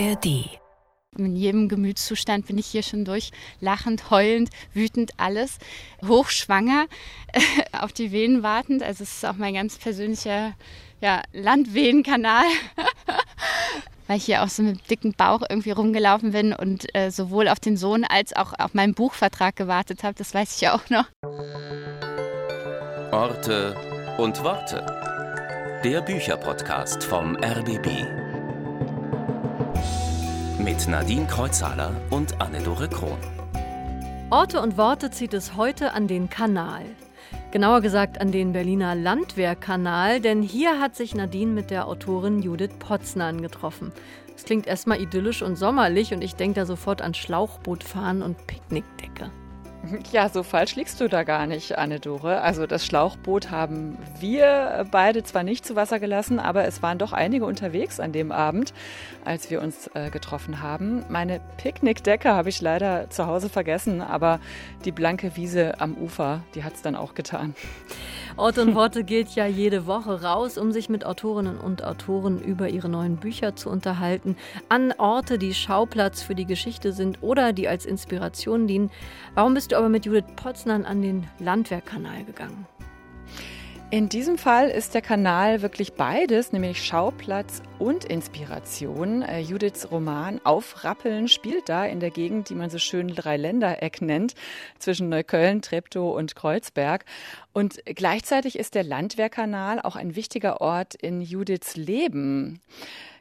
ARD. In jedem Gemütszustand bin ich hier schon durch, lachend, heulend, wütend, alles. Hochschwanger, auf die Venen wartend. Also es ist auch mein ganz persönlicher ja, Landwehenkanal. Weil ich hier auch so mit dicken Bauch irgendwie rumgelaufen bin und äh, sowohl auf den Sohn als auch auf meinen Buchvertrag gewartet habe. Das weiß ich auch noch. Orte und Worte. Der Bücherpodcast vom RBB. Mit Nadine Kreuzhaler und Anne-Dore Krohn. Orte und Worte zieht es heute an den Kanal. Genauer gesagt an den Berliner Landwehrkanal, denn hier hat sich Nadine mit der Autorin Judith Potznan getroffen. Es klingt erstmal idyllisch und sommerlich und ich denke da sofort an Schlauchbootfahren und Picknickdecke. Ja, so falsch liegst du da gar nicht, Anne-Dore. Also das Schlauchboot haben wir beide zwar nicht zu Wasser gelassen, aber es waren doch einige unterwegs an dem Abend, als wir uns äh, getroffen haben. Meine Picknickdecke habe ich leider zu Hause vergessen, aber die blanke Wiese am Ufer, die hat es dann auch getan. Ort und Worte geht ja jede Woche raus, um sich mit Autorinnen und Autoren über ihre neuen Bücher zu unterhalten, an Orte, die Schauplatz für die Geschichte sind oder die als Inspiration dienen. Warum bist du aber mit Judith Potznan an den Landwehrkanal gegangen? In diesem Fall ist der Kanal wirklich beides, nämlich Schauplatz und Inspiration. Äh, Judiths Roman Aufrappeln spielt da in der Gegend, die man so schön Dreiländereck nennt, zwischen Neukölln, Treptow und Kreuzberg. Und gleichzeitig ist der Landwehrkanal auch ein wichtiger Ort in Judiths Leben.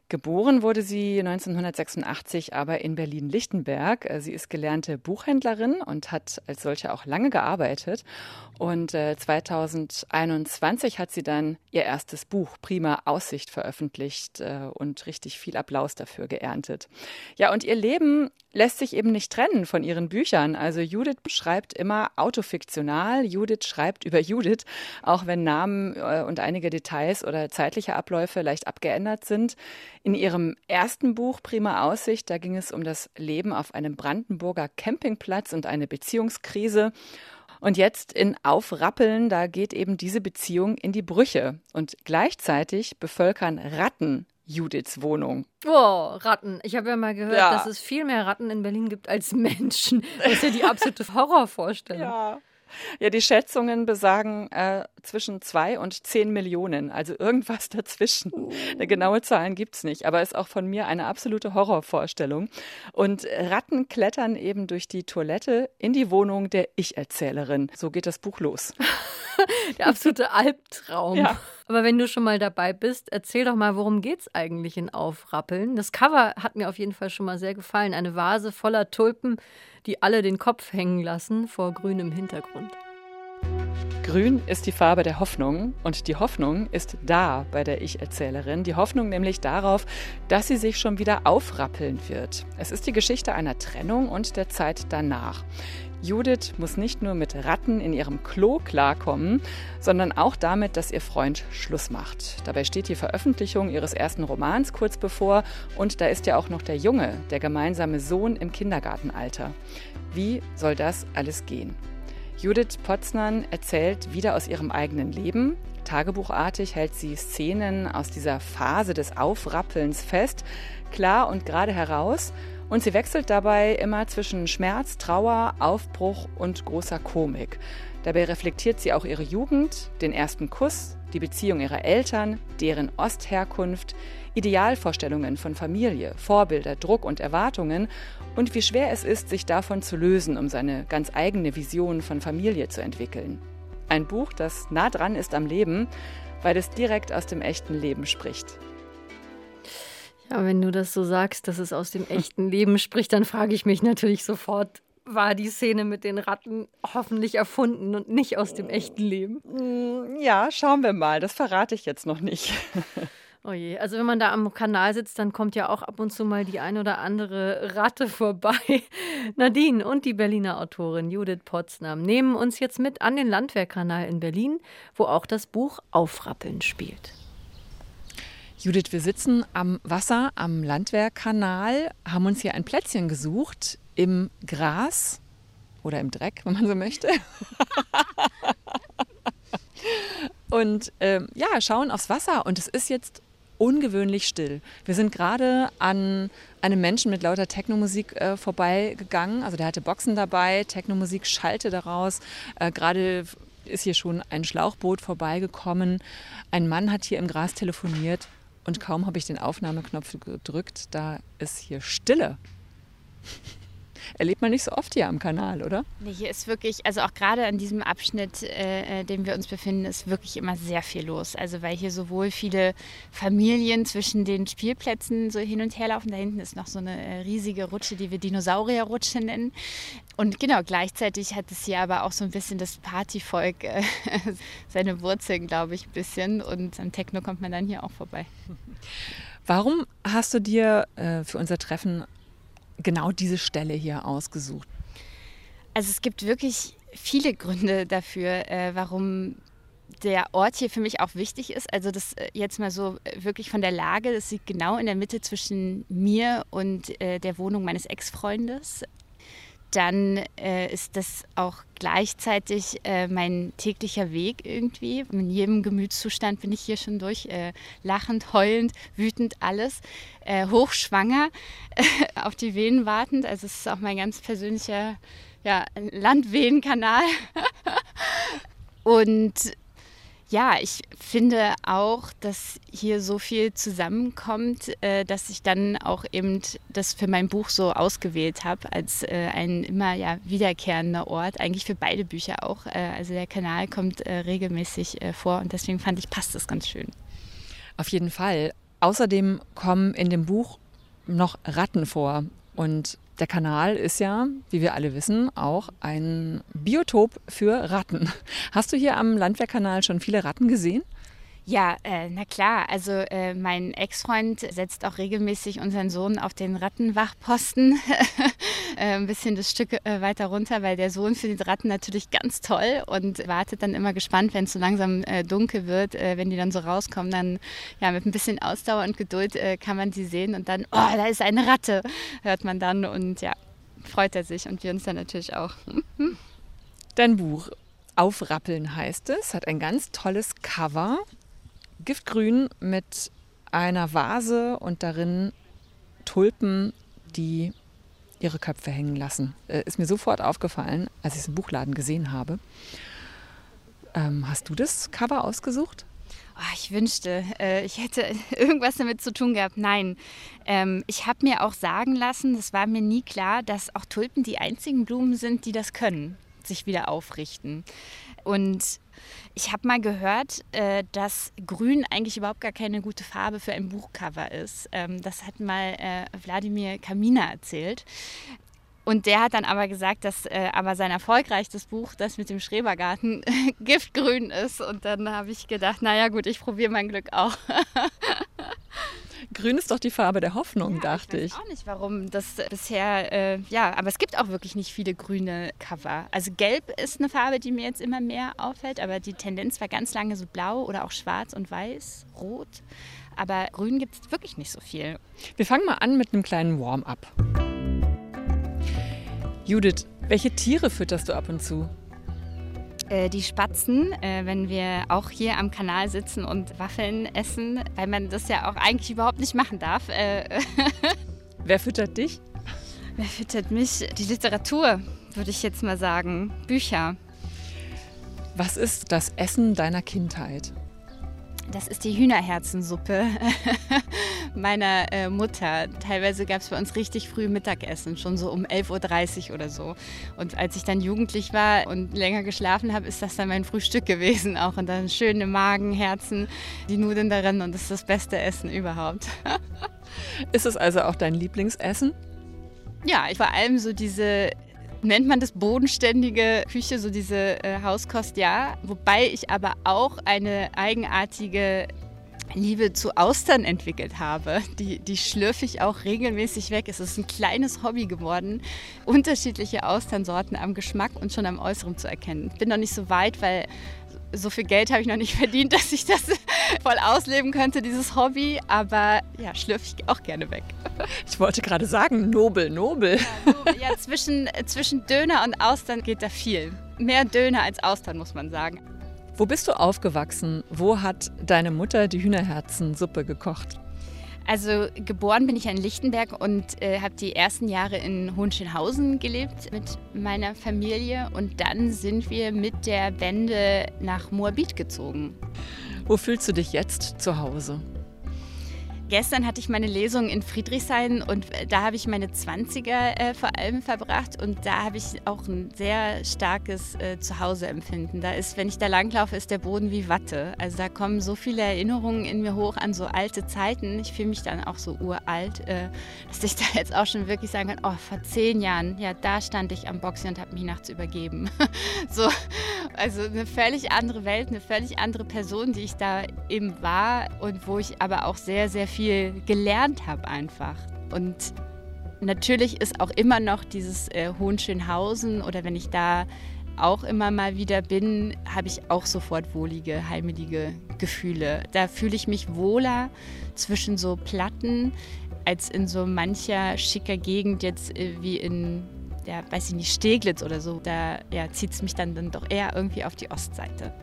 Geboren wurde sie 1986 aber in Berlin-Lichtenberg. Sie ist gelernte Buchhändlerin und hat als solche auch lange gearbeitet. Und 2021 äh, hat sie dann ihr erstes Buch Prima Aussicht veröffentlicht äh, und richtig viel Applaus dafür geerntet. Ja, und ihr Leben lässt sich eben nicht trennen von ihren Büchern. Also Judith schreibt immer autofiktional, Judith schreibt über Judith, auch wenn Namen äh, und einige Details oder zeitliche Abläufe leicht abgeändert sind. In ihrem ersten Buch Prima Aussicht, da ging es um das Leben auf einem Brandenburger Campingplatz und eine Beziehungskrise. Und jetzt in Aufrappeln, da geht eben diese Beziehung in die Brüche. Und gleichzeitig bevölkern Ratten Judiths Wohnung. Oh, Ratten. Ich habe ja mal gehört, ja. dass es viel mehr Ratten in Berlin gibt als Menschen. Das ist ja die absolute Horrorvorstellung. Ja. Ja, die Schätzungen besagen äh, zwischen zwei und zehn Millionen, also irgendwas dazwischen. Uh. Eine genaue Zahlen gibt's nicht, aber ist auch von mir eine absolute Horrorvorstellung. Und Ratten klettern eben durch die Toilette in die Wohnung der Ich-Erzählerin. So geht das Buch los. der absolute Albtraum. Ja. Aber wenn du schon mal dabei bist, erzähl doch mal, worum geht's eigentlich in Aufrappeln? Das Cover hat mir auf jeden Fall schon mal sehr gefallen. Eine Vase voller Tulpen, die alle den Kopf hängen lassen vor grünem Hintergrund. Grün ist die Farbe der Hoffnung und die Hoffnung ist da bei der Ich-Erzählerin. Die Hoffnung nämlich darauf, dass sie sich schon wieder aufrappeln wird. Es ist die Geschichte einer Trennung und der Zeit danach. Judith muss nicht nur mit Ratten in ihrem Klo klarkommen, sondern auch damit, dass ihr Freund Schluss macht. Dabei steht die Veröffentlichung ihres ersten Romans kurz bevor und da ist ja auch noch der Junge, der gemeinsame Sohn im Kindergartenalter. Wie soll das alles gehen? Judith Potznan erzählt wieder aus ihrem eigenen Leben. Tagebuchartig hält sie Szenen aus dieser Phase des Aufrappelns fest, klar und gerade heraus und sie wechselt dabei immer zwischen Schmerz, Trauer, Aufbruch und großer Komik. Dabei reflektiert sie auch ihre Jugend, den ersten Kuss, die Beziehung ihrer Eltern, deren Ostherkunft, Idealvorstellungen von Familie, Vorbilder, Druck und Erwartungen und wie schwer es ist, sich davon zu lösen, um seine ganz eigene Vision von Familie zu entwickeln. Ein Buch, das nah dran ist am Leben, weil es direkt aus dem echten Leben spricht. Ja, wenn du das so sagst, dass es aus dem echten Leben spricht, dann frage ich mich natürlich sofort, war die Szene mit den Ratten hoffentlich erfunden und nicht aus dem echten Leben? Mm, ja, schauen wir mal. Das verrate ich jetzt noch nicht. Oh je, also wenn man da am Kanal sitzt, dann kommt ja auch ab und zu mal die ein oder andere Ratte vorbei. Nadine und die Berliner Autorin Judith Potsdam nehmen uns jetzt mit an den Landwehrkanal in Berlin, wo auch das Buch Aufrappeln spielt. Judith, wir sitzen am Wasser, am Landwehrkanal, haben uns hier ein Plätzchen gesucht im Gras oder im Dreck, wenn man so möchte. und ähm, ja, schauen aufs Wasser. Und es ist jetzt ungewöhnlich still. Wir sind gerade an einem Menschen mit lauter Technomusik äh, vorbeigegangen. Also der hatte Boxen dabei, Technomusik schallte daraus. Äh, gerade ist hier schon ein Schlauchboot vorbeigekommen. Ein Mann hat hier im Gras telefoniert und kaum habe ich den Aufnahmeknopf gedrückt, da ist hier Stille erlebt man nicht so oft hier am Kanal, oder? Nee, hier ist wirklich, also auch gerade an diesem Abschnitt, äh, in dem wir uns befinden, ist wirklich immer sehr viel los. Also weil hier sowohl viele Familien zwischen den Spielplätzen so hin und her laufen. Da hinten ist noch so eine äh, riesige Rutsche, die wir Dinosaurierrutsche nennen. Und genau, gleichzeitig hat es hier aber auch so ein bisschen das Partyvolk äh, seine Wurzeln, glaube ich, ein bisschen. Und am Techno kommt man dann hier auch vorbei. Warum hast du dir äh, für unser Treffen genau diese Stelle hier ausgesucht? Also es gibt wirklich viele Gründe dafür, äh, warum der Ort hier für mich auch wichtig ist. Also das äh, jetzt mal so äh, wirklich von der Lage, das liegt genau in der Mitte zwischen mir und äh, der Wohnung meines Ex-Freundes dann äh, ist das auch gleichzeitig äh, mein täglicher Weg irgendwie. In jedem Gemütszustand bin ich hier schon durch, äh, lachend, heulend, wütend, alles, äh, hochschwanger, auf die Venen wartend. Also es ist auch mein ganz persönlicher ja, Landvenenkanal. Und ja, ich finde auch, dass hier so viel zusammenkommt, äh, dass ich dann auch eben das für mein Buch so ausgewählt habe als äh, ein immer ja wiederkehrender Ort, eigentlich für beide Bücher auch. Äh, also der Kanal kommt regelmäßig vor und deswegen fand ich, passt das ganz schön. Auf jeden Fall. Außerdem kommen in dem Buch noch Ratten vor und der Kanal ist ja, wie wir alle wissen, auch ein Biotop für Ratten. Hast du hier am Landwehrkanal schon viele Ratten gesehen? Ja, äh, na klar. Also äh, mein Ex-Freund setzt auch regelmäßig unseren Sohn auf den Rattenwachposten. äh, ein bisschen das Stück äh, weiter runter, weil der Sohn findet Ratten natürlich ganz toll und wartet dann immer gespannt, wenn es so langsam äh, dunkel wird, äh, wenn die dann so rauskommen. Dann ja, mit ein bisschen Ausdauer und Geduld kann man sie sehen und dann, oh, da ist eine Ratte, hört man dann und ja, freut er sich und wir uns dann natürlich auch. Dein Buch Aufrappeln heißt es, hat ein ganz tolles Cover Giftgrün mit einer Vase und darin Tulpen, die ihre Köpfe hängen lassen. Äh, ist mir sofort aufgefallen, als ich es im Buchladen gesehen habe. Ähm, hast du das Cover ausgesucht? Oh, ich wünschte, äh, ich hätte irgendwas damit zu tun gehabt. Nein, ähm, ich habe mir auch sagen lassen, das war mir nie klar, dass auch Tulpen die einzigen Blumen sind, die das können, sich wieder aufrichten. Und ich habe mal gehört, äh, dass Grün eigentlich überhaupt gar keine gute Farbe für ein Buchcover ist. Ähm, das hat mal äh, Wladimir Kamina erzählt. Und der hat dann aber gesagt, dass äh, aber sein erfolgreichstes Buch, das mit dem Schrebergarten, giftgrün ist. Und dann habe ich gedacht, naja gut, ich probiere mein Glück auch. Grün ist doch die Farbe der Hoffnung, ja, dachte ich. Ich weiß auch nicht, warum das bisher, äh, ja, aber es gibt auch wirklich nicht viele grüne Cover. Also gelb ist eine Farbe, die mir jetzt immer mehr auffällt, aber die Tendenz war ganz lange so blau oder auch schwarz und weiß, rot. Aber grün gibt es wirklich nicht so viel. Wir fangen mal an mit einem kleinen Warm-up. Judith, welche Tiere fütterst du ab und zu? Äh, die Spatzen, äh, wenn wir auch hier am Kanal sitzen und Waffeln essen, weil man das ja auch eigentlich überhaupt nicht machen darf. Äh, Wer füttert dich? Wer füttert mich? Die Literatur, würde ich jetzt mal sagen. Bücher. Was ist das Essen deiner Kindheit? Das ist die Hühnerherzensuppe meiner äh, Mutter. Teilweise gab es bei uns richtig früh Mittagessen, schon so um 11.30 Uhr oder so. Und als ich dann jugendlich war und länger geschlafen habe, ist das dann mein Frühstück gewesen auch. Und dann schöne Magen, Herzen, die Nudeln darin und das ist das beste Essen überhaupt. ist es also auch dein Lieblingsessen? Ja, ich vor allem so diese nennt man das bodenständige Küche, so diese äh, Hauskost, ja. Wobei ich aber auch eine eigenartige Liebe zu Austern entwickelt habe. Die, die schlürfe ich auch regelmäßig weg. Es ist ein kleines Hobby geworden, unterschiedliche Austernsorten am Geschmack und schon am Äußeren zu erkennen. Ich bin noch nicht so weit, weil so viel Geld habe ich noch nicht verdient, dass ich das voll ausleben könnte, dieses Hobby. Aber ja, schlürfe ich auch gerne weg. Ich wollte gerade sagen, nobel, nobel. Ja, nobel. ja zwischen, zwischen Döner und Austern geht da viel. Mehr Döner als Austern, muss man sagen. Wo bist du aufgewachsen? Wo hat deine Mutter die Hühnerherzensuppe gekocht? Also geboren bin ich in Lichtenberg und äh, habe die ersten Jahre in Hohenschönhausen gelebt mit meiner Familie und dann sind wir mit der Wende nach Moabit gezogen. Wo fühlst du dich jetzt zu Hause? Gestern hatte ich meine Lesung in Friedrichshain und äh, da habe ich meine 20er äh, vor allem verbracht und da habe ich auch ein sehr starkes äh, Zuhauseempfinden. Da ist, wenn ich da langlaufe, ist der Boden wie Watte. Also da kommen so viele Erinnerungen in mir hoch an so alte Zeiten. Ich fühle mich dann auch so uralt, äh, dass ich da jetzt auch schon wirklich sagen kann, oh, vor zehn Jahren, ja, da stand ich am Boxen und habe mich nachts übergeben. so, also eine völlig andere Welt, eine völlig andere Person, die ich da eben war und wo ich aber auch sehr, sehr viel viel gelernt habe einfach. Und natürlich ist auch immer noch dieses äh, Hohenschönhausen oder wenn ich da auch immer mal wieder bin, habe ich auch sofort wohlige, heimelige Gefühle. Da fühle ich mich wohler zwischen so Platten als in so mancher schicker Gegend jetzt äh, wie in, ja, weiß ich nicht, Steglitz oder so. Da ja, zieht es mich dann, dann doch eher irgendwie auf die Ostseite.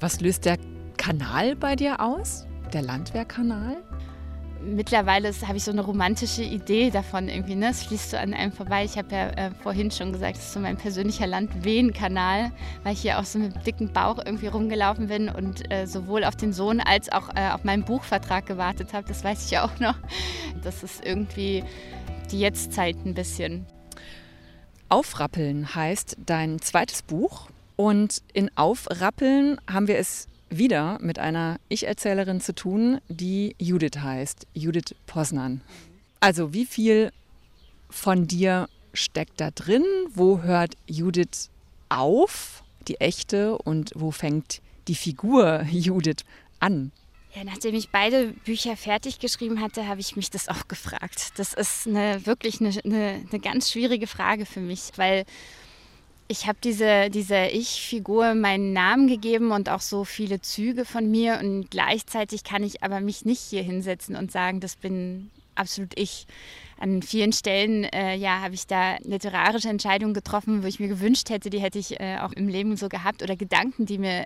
Was löst der Kanal bei dir aus? Der Landwehrkanal? mittlerweile habe ich so eine romantische Idee davon irgendwie. Ne? Es fließt so an einem vorbei. Ich habe ja äh, vorhin schon gesagt, das ist so mein persönlicher Landwehen-Kanal, weil ich hier auch so mit dicken Bauch irgendwie rumgelaufen bin und äh, sowohl auf den Sohn als auch äh, auf meinen Buchvertrag gewartet habe. Das weiß ich ja auch noch. Das ist irgendwie die Jetztzeit ein bisschen. Aufrappeln heißt dein zweites Buch. Und in Aufrappeln haben wir es wieder mit einer Ich-Erzählerin zu tun, die Judith heißt, Judith Posnan. Also wie viel von dir steckt da drin? Wo hört Judith auf, die echte, und wo fängt die Figur Judith an? Ja, nachdem ich beide Bücher fertig geschrieben hatte, habe ich mich das auch gefragt. Das ist eine, wirklich eine, eine, eine ganz schwierige Frage für mich, weil ich habe diese, diese Ich-Figur meinen Namen gegeben und auch so viele Züge von mir und gleichzeitig kann ich aber mich nicht hier hinsetzen und sagen, das bin absolut ich. An vielen Stellen äh, ja, habe ich da literarische Entscheidungen getroffen, wo ich mir gewünscht hätte, die hätte ich äh, auch im Leben so gehabt oder Gedanken, die mir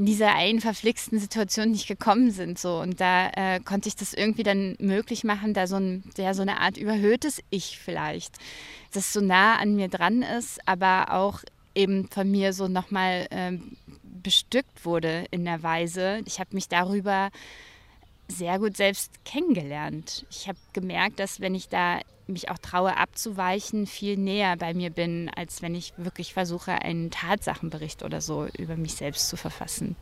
in dieser einen verflixten Situation nicht gekommen sind. So. Und da äh, konnte ich das irgendwie dann möglich machen, da so, ein, ja, so eine Art überhöhtes Ich vielleicht, das so nah an mir dran ist, aber auch eben von mir so nochmal ähm, bestückt wurde in der Weise. Ich habe mich darüber sehr gut selbst kennengelernt. Ich habe gemerkt, dass wenn ich da mich auch traue abzuweichen, viel näher bei mir bin, als wenn ich wirklich versuche, einen Tatsachenbericht oder so über mich selbst zu verfassen.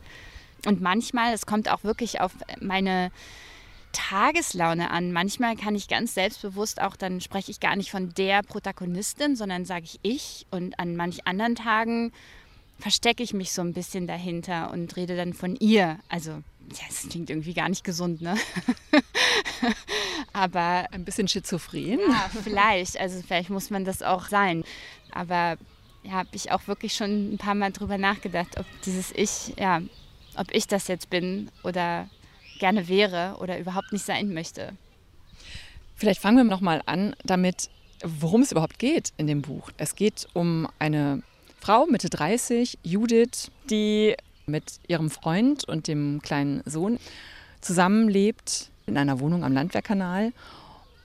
Und manchmal, es kommt auch wirklich auf meine Tageslaune an. Manchmal kann ich ganz selbstbewusst auch, dann spreche ich gar nicht von der Protagonistin, sondern sage ich ich. Und an manch anderen Tagen verstecke ich mich so ein bisschen dahinter und rede dann von ihr. Also, ja, es klingt irgendwie gar nicht gesund, ne? Aber ein bisschen schizophren? Ja, vielleicht. Also vielleicht muss man das auch sein. Aber ja, habe ich auch wirklich schon ein paar Mal drüber nachgedacht, ob dieses Ich, ja, ob ich das jetzt bin oder gerne wäre oder überhaupt nicht sein möchte. Vielleicht fangen wir noch mal an damit, worum es überhaupt geht in dem Buch. Es geht um eine Frau Mitte 30, Judith, die mit ihrem Freund und dem kleinen Sohn zusammenlebt in einer Wohnung am Landwehrkanal.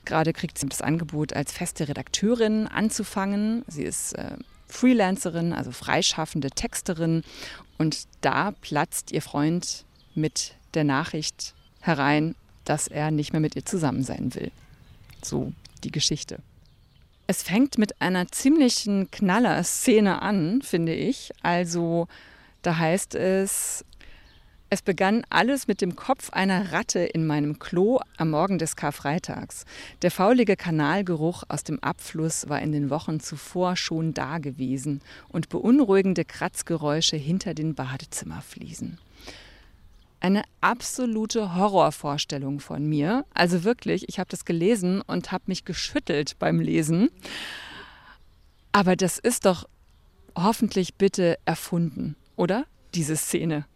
Gerade kriegt sie das Angebot, als feste Redakteurin anzufangen. Sie ist äh, Freelancerin, also freischaffende Texterin. Und da platzt ihr Freund mit der Nachricht herein, dass er nicht mehr mit ihr zusammen sein will. So die Geschichte. Es fängt mit einer ziemlichen Knaller-Szene an, finde ich. Also da heißt es, es begann alles mit dem Kopf einer Ratte in meinem Klo am Morgen des Karfreitags. Der faulige Kanalgeruch aus dem Abfluss war in den Wochen zuvor schon da gewesen und beunruhigende Kratzgeräusche hinter den Badezimmerfliesen. Eine absolute Horrorvorstellung von mir. Also wirklich, ich habe das gelesen und habe mich geschüttelt beim Lesen. Aber das ist doch hoffentlich bitte erfunden, oder? Diese Szene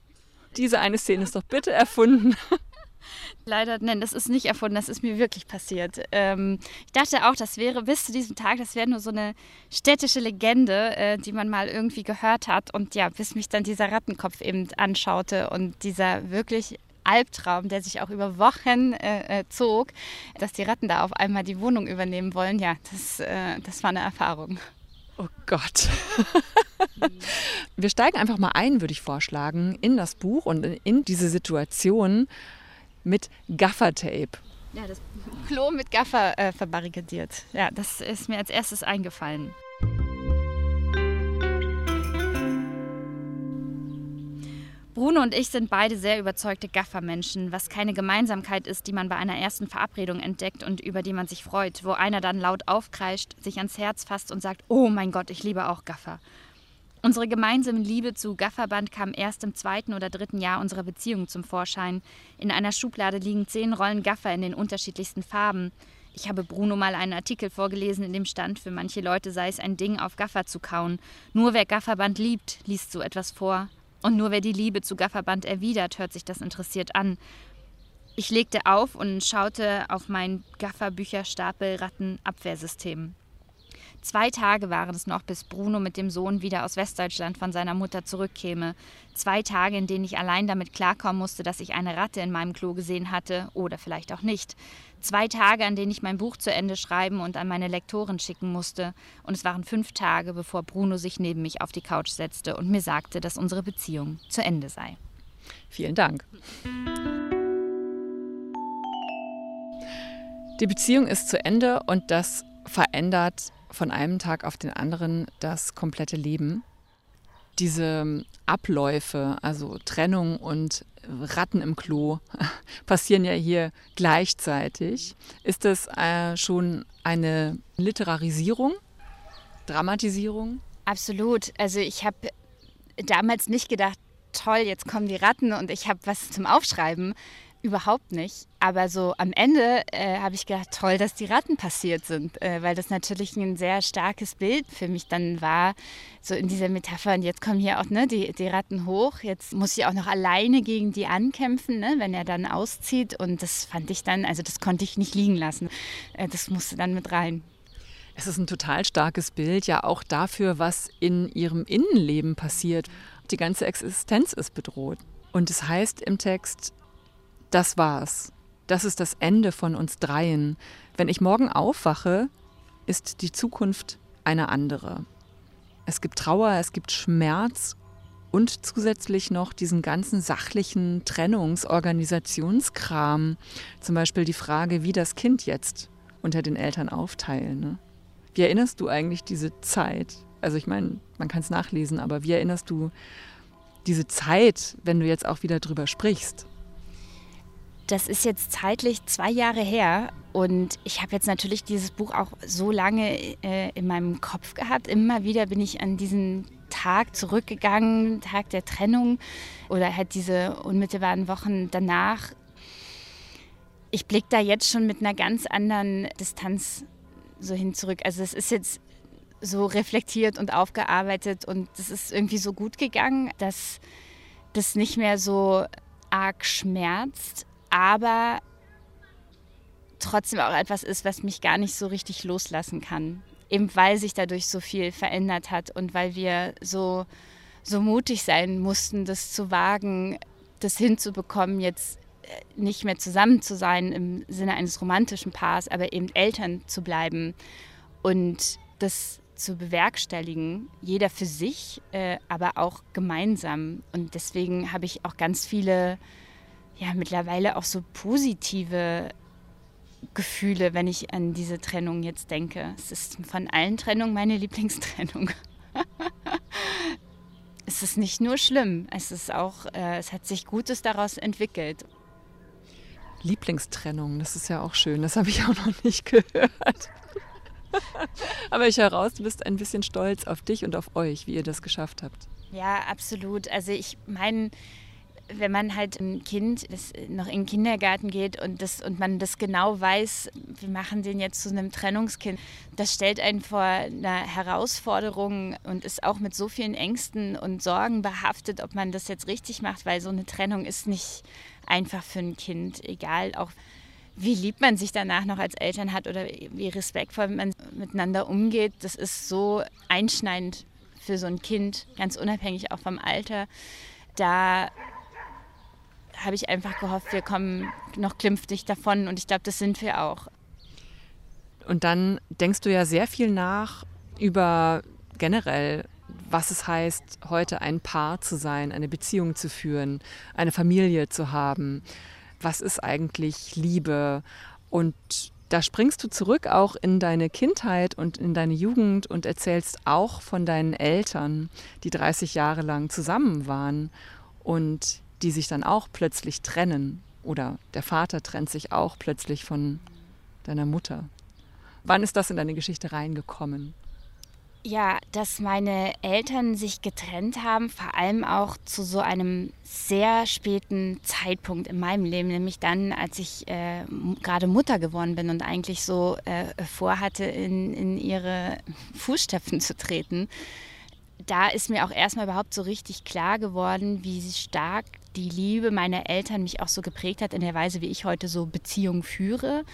diese eine Szene ist doch bitte erfunden. Leider, nein, das ist nicht erfunden, das ist mir wirklich passiert. Ähm, ich dachte auch, das wäre bis zu diesem Tag, das wäre nur so eine städtische Legende, äh, die man mal irgendwie gehört hat. Und ja, bis mich dann dieser Rattenkopf eben anschaute und dieser wirklich Albtraum, der sich auch über Wochen äh, äh, zog, dass die Ratten da auf einmal die Wohnung übernehmen wollen, ja, das, äh, das war eine Erfahrung. Oh Gott. Wir steigen einfach mal ein, würde ich vorschlagen, in das Buch und in diese Situation mit Gaffertape. Ja, das Klo mit Gaffer äh, verbarrikadiert. Ja, das ist mir als erstes eingefallen. Bruno und ich sind beide sehr überzeugte Gaffermenschen, was keine Gemeinsamkeit ist, die man bei einer ersten Verabredung entdeckt und über die man sich freut, wo einer dann laut aufkreischt, sich ans Herz fasst und sagt, oh mein Gott, ich liebe auch Gaffer. Unsere gemeinsame Liebe zu Gafferband kam erst im zweiten oder dritten Jahr unserer Beziehung zum Vorschein. In einer Schublade liegen zehn Rollen Gaffer in den unterschiedlichsten Farben. Ich habe Bruno mal einen Artikel vorgelesen, in dem stand, für manche Leute sei es ein Ding, auf Gaffer zu kauen. Nur wer Gafferband liebt, liest so etwas vor. Und nur wer die Liebe zu Gafferband erwidert, hört sich das interessiert an. Ich legte auf und schaute auf mein Gafferbücherstapel Rattenabwehrsystem. Zwei Tage waren es noch, bis Bruno mit dem Sohn wieder aus Westdeutschland von seiner Mutter zurückkäme. Zwei Tage, in denen ich allein damit klarkommen musste, dass ich eine Ratte in meinem Klo gesehen hatte oder vielleicht auch nicht. Zwei Tage, an denen ich mein Buch zu Ende schreiben und an meine Lektorin schicken musste. Und es waren fünf Tage, bevor Bruno sich neben mich auf die Couch setzte und mir sagte, dass unsere Beziehung zu Ende sei. Vielen Dank. Die Beziehung ist zu Ende und das verändert von einem Tag auf den anderen das komplette Leben. Diese Abläufe, also Trennung und Ratten im Klo, passieren ja hier gleichzeitig. Ist das äh, schon eine Literarisierung, Dramatisierung? Absolut. Also ich habe damals nicht gedacht, toll, jetzt kommen die Ratten und ich habe was zum Aufschreiben. Überhaupt nicht. Aber so am Ende äh, habe ich gedacht, toll, dass die Ratten passiert sind, äh, weil das natürlich ein sehr starkes Bild für mich dann war, so in dieser Metapher. Und jetzt kommen hier auch ne, die, die Ratten hoch. Jetzt muss ich auch noch alleine gegen die ankämpfen, ne, wenn er dann auszieht. Und das fand ich dann, also das konnte ich nicht liegen lassen. Äh, das musste dann mit rein. Es ist ein total starkes Bild, ja auch dafür, was in ihrem Innenleben passiert. Die ganze Existenz ist bedroht. Und es heißt im Text, das war's. Das ist das Ende von uns dreien. Wenn ich morgen aufwache, ist die Zukunft eine andere. Es gibt Trauer, es gibt Schmerz und zusätzlich noch diesen ganzen sachlichen Trennungsorganisationskram. Zum Beispiel die Frage, wie das Kind jetzt unter den Eltern aufteilen. Ne? Wie erinnerst du eigentlich diese Zeit? Also ich meine, man kann es nachlesen, aber wie erinnerst du diese Zeit, wenn du jetzt auch wieder drüber sprichst? Das ist jetzt zeitlich zwei Jahre her und ich habe jetzt natürlich dieses Buch auch so lange äh, in meinem Kopf gehabt. Immer wieder bin ich an diesen Tag zurückgegangen, Tag der Trennung oder halt diese unmittelbaren Wochen danach. Ich blicke da jetzt schon mit einer ganz anderen Distanz so hin zurück. Also es ist jetzt so reflektiert und aufgearbeitet und es ist irgendwie so gut gegangen, dass das nicht mehr so arg schmerzt aber trotzdem auch etwas ist, was mich gar nicht so richtig loslassen kann. Eben weil sich dadurch so viel verändert hat und weil wir so, so mutig sein mussten, das zu wagen, das hinzubekommen, jetzt äh, nicht mehr zusammen zu sein im Sinne eines romantischen Paars, aber eben Eltern zu bleiben und das zu bewerkstelligen, jeder für sich, äh, aber auch gemeinsam. Und deswegen habe ich auch ganz viele ja mittlerweile auch so positive Gefühle, wenn ich an diese Trennung jetzt denke. Es ist von allen Trennungen meine Lieblingstrennung. es ist nicht nur schlimm, es ist auch, äh, es hat sich Gutes daraus entwickelt. Lieblingstrennung, das ist ja auch schön, das habe ich auch noch nicht gehört. Aber ich heraus, du bist ein bisschen stolz auf dich und auf euch, wie ihr das geschafft habt. Ja, absolut. Also ich meine, wenn man halt ein Kind, das noch in den Kindergarten geht und, das, und man das genau weiß, wir machen den jetzt zu einem Trennungskind, das stellt einen vor einer Herausforderung und ist auch mit so vielen Ängsten und Sorgen behaftet, ob man das jetzt richtig macht, weil so eine Trennung ist nicht einfach für ein Kind, egal auch wie lieb man sich danach noch als Eltern hat oder wie respektvoll man miteinander umgeht, das ist so einschneidend für so ein Kind, ganz unabhängig auch vom Alter. Da habe ich einfach gehofft, wir kommen noch glimpflich davon und ich glaube, das sind wir auch. Und dann denkst du ja sehr viel nach über generell, was es heißt, heute ein Paar zu sein, eine Beziehung zu führen, eine Familie zu haben. Was ist eigentlich Liebe? Und da springst du zurück auch in deine Kindheit und in deine Jugend und erzählst auch von deinen Eltern, die 30 Jahre lang zusammen waren und die sich dann auch plötzlich trennen. Oder der Vater trennt sich auch plötzlich von deiner Mutter. Wann ist das in deine Geschichte reingekommen? Ja, dass meine Eltern sich getrennt haben, vor allem auch zu so einem sehr späten Zeitpunkt in meinem Leben, nämlich dann, als ich äh, gerade Mutter geworden bin und eigentlich so äh, vorhatte, in, in ihre Fußstapfen zu treten. Da ist mir auch erstmal überhaupt so richtig klar geworden, wie stark die Liebe meiner Eltern mich auch so geprägt hat in der Weise, wie ich heute so Beziehungen führe.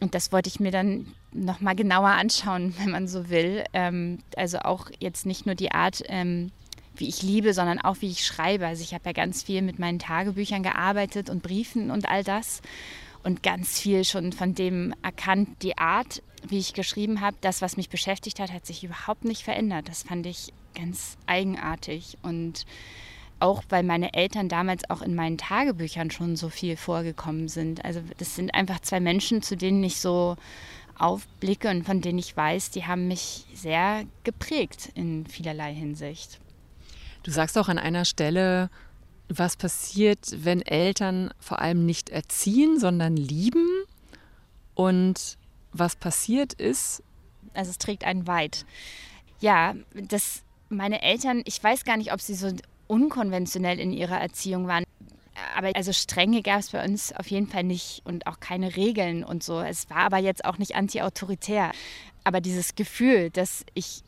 Und das wollte ich mir dann noch mal genauer anschauen, wenn man so will. Ähm, also auch jetzt nicht nur die Art, ähm, wie ich liebe, sondern auch wie ich schreibe. Also ich habe ja ganz viel mit meinen Tagebüchern gearbeitet und Briefen und all das und ganz viel schon von dem erkannt. Die Art, wie ich geschrieben habe, das, was mich beschäftigt hat, hat sich überhaupt nicht verändert. Das fand ich ganz eigenartig und auch weil meine Eltern damals auch in meinen Tagebüchern schon so viel vorgekommen sind. Also das sind einfach zwei Menschen, zu denen ich so aufblicke und von denen ich weiß, die haben mich sehr geprägt in vielerlei Hinsicht. Du sagst auch an einer Stelle, was passiert, wenn Eltern vor allem nicht erziehen, sondern lieben. Und was passiert ist. Also es trägt einen weit. Ja, das meine Eltern, ich weiß gar nicht, ob sie so unkonventionell in ihrer Erziehung waren. Aber also Strenge gab es bei uns auf jeden Fall nicht und auch keine Regeln und so. Es war aber jetzt auch nicht anti-autoritär. Aber dieses Gefühl, dass ich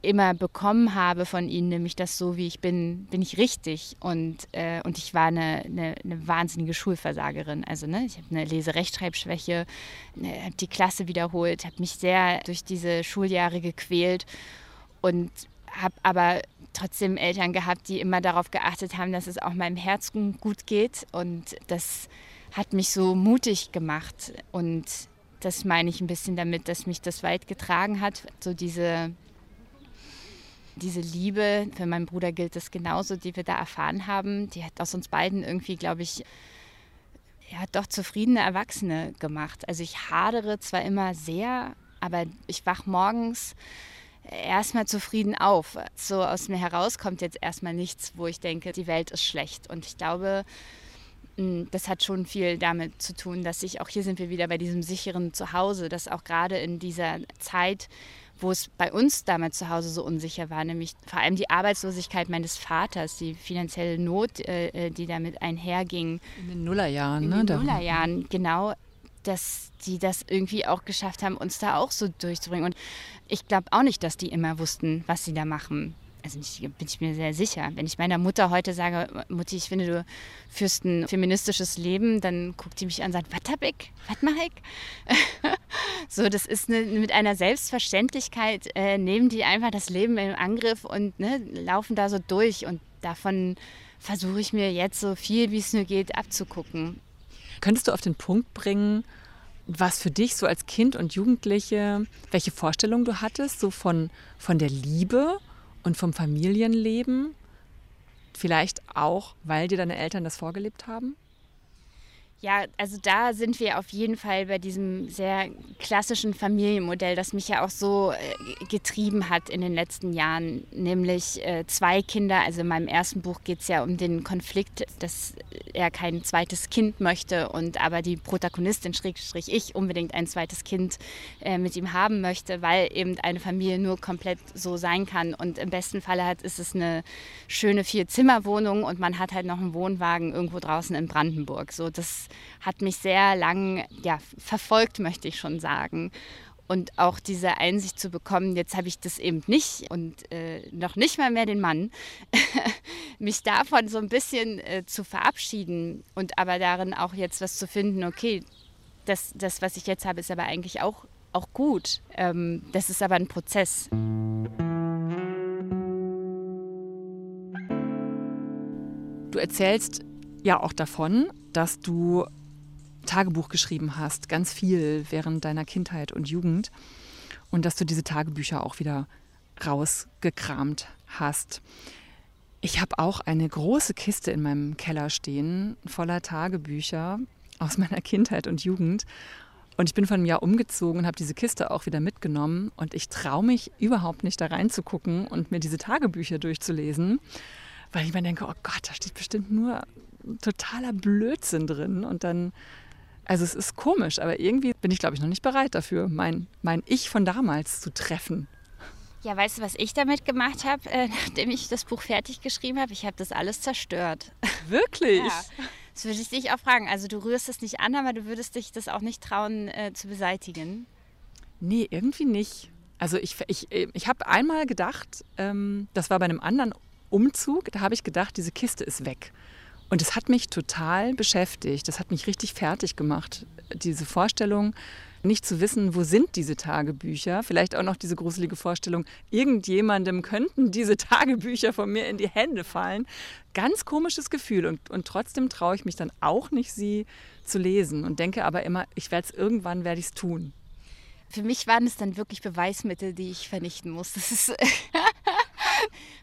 immer bekommen habe von ihnen, nämlich das so wie ich bin, bin ich richtig. Und, äh, und ich war eine, eine, eine, wahnsinnige Schulversagerin. Also ne, ich habe eine Leserechtschreibschwäche, ne, habe die Klasse wiederholt, habe mich sehr durch diese Schuljahre gequält und habe aber trotzdem Eltern gehabt, die immer darauf geachtet haben, dass es auch meinem Herzen gut geht. Und das hat mich so mutig gemacht. Und das meine ich ein bisschen damit, dass mich das weit getragen hat. So diese, diese Liebe, für meinen Bruder gilt das genauso, die wir da erfahren haben, die hat aus uns beiden irgendwie, glaube ich, ja, doch zufriedene Erwachsene gemacht. Also ich hadere zwar immer sehr, aber ich wach morgens erstmal zufrieden auf. So aus mir heraus kommt jetzt erstmal nichts, wo ich denke, die Welt ist schlecht. Und ich glaube, mm, das hat schon viel damit zu tun, dass ich, auch hier sind wir wieder bei diesem sicheren Zuhause, dass auch gerade in dieser Zeit, wo es bei uns damals zu Hause so unsicher war, nämlich vor allem die Arbeitslosigkeit meines Vaters, die finanzielle Not, äh, äh, die damit einherging. In den Nullerjahren, ne? In den Nullerjahren, genau dass die das irgendwie auch geschafft haben, uns da auch so durchzubringen. Und ich glaube auch nicht, dass die immer wussten, was sie da machen. Also ich, bin ich mir sehr sicher. Wenn ich meiner Mutter heute sage, Mutti, ich finde, du führst ein feministisches Leben, dann guckt die mich an und sagt, was hab ich? Was mache ich? so, das ist eine, mit einer Selbstverständlichkeit, äh, nehmen die einfach das Leben in Angriff und ne, laufen da so durch. Und davon versuche ich mir jetzt so viel, wie es nur geht, abzugucken. Könntest du auf den Punkt bringen, was für dich so als Kind und Jugendliche, welche Vorstellung du hattest, so von, von der Liebe und vom Familienleben? Vielleicht auch, weil dir deine Eltern das vorgelebt haben? Ja, also da sind wir auf jeden Fall bei diesem sehr klassischen Familienmodell, das mich ja auch so äh, getrieben hat in den letzten Jahren, nämlich äh, zwei Kinder. Also in meinem ersten Buch geht es ja um den Konflikt, dass er kein zweites Kind möchte und aber die Protagonistin, Schrägstrich ich, unbedingt ein zweites Kind äh, mit ihm haben möchte, weil eben eine Familie nur komplett so sein kann. Und im besten Falle hat, ist es eine schöne Vier-Zimmer-Wohnung und man hat halt noch einen Wohnwagen irgendwo draußen in Brandenburg. So, das hat mich sehr lang ja, verfolgt, möchte ich schon sagen. und auch diese Einsicht zu bekommen, jetzt habe ich das eben nicht und äh, noch nicht mal mehr den Mann, mich davon so ein bisschen äh, zu verabschieden und aber darin auch jetzt was zu finden, okay, das, das was ich jetzt habe, ist aber eigentlich auch, auch gut. Ähm, das ist aber ein Prozess. Du erzählst ja auch davon, dass du Tagebuch geschrieben hast, ganz viel während deiner Kindheit und Jugend und dass du diese Tagebücher auch wieder rausgekramt hast. Ich habe auch eine große Kiste in meinem Keller stehen, voller Tagebücher aus meiner Kindheit und Jugend. Und ich bin von einem Jahr umgezogen und habe diese Kiste auch wieder mitgenommen. Und ich traue mich überhaupt nicht da reinzugucken und mir diese Tagebücher durchzulesen, weil ich mir denke, oh Gott, da steht bestimmt nur totaler Blödsinn drin. Und dann also es ist komisch, aber irgendwie bin ich, glaube ich, noch nicht bereit dafür, mein, mein Ich von damals zu treffen. Ja, weißt du, was ich damit gemacht habe, äh, nachdem ich das Buch fertig geschrieben habe? Ich habe das alles zerstört. Wirklich? Ja. Das würde ich dich auch fragen. Also du rührst es nicht an, aber du würdest dich das auch nicht trauen äh, zu beseitigen. Nee, irgendwie nicht. Also ich, ich, ich habe einmal gedacht, ähm, das war bei einem anderen Umzug, da habe ich gedacht, diese Kiste ist weg. Und es hat mich total beschäftigt. Das hat mich richtig fertig gemacht. Diese Vorstellung, nicht zu wissen, wo sind diese Tagebücher. Vielleicht auch noch diese gruselige Vorstellung, irgendjemandem könnten diese Tagebücher von mir in die Hände fallen. Ganz komisches Gefühl. Und, und trotzdem traue ich mich dann auch nicht, sie zu lesen. Und denke aber immer, ich werde es irgendwann, werde ich es tun. Für mich waren es dann wirklich Beweismittel, die ich vernichten muss. Das ist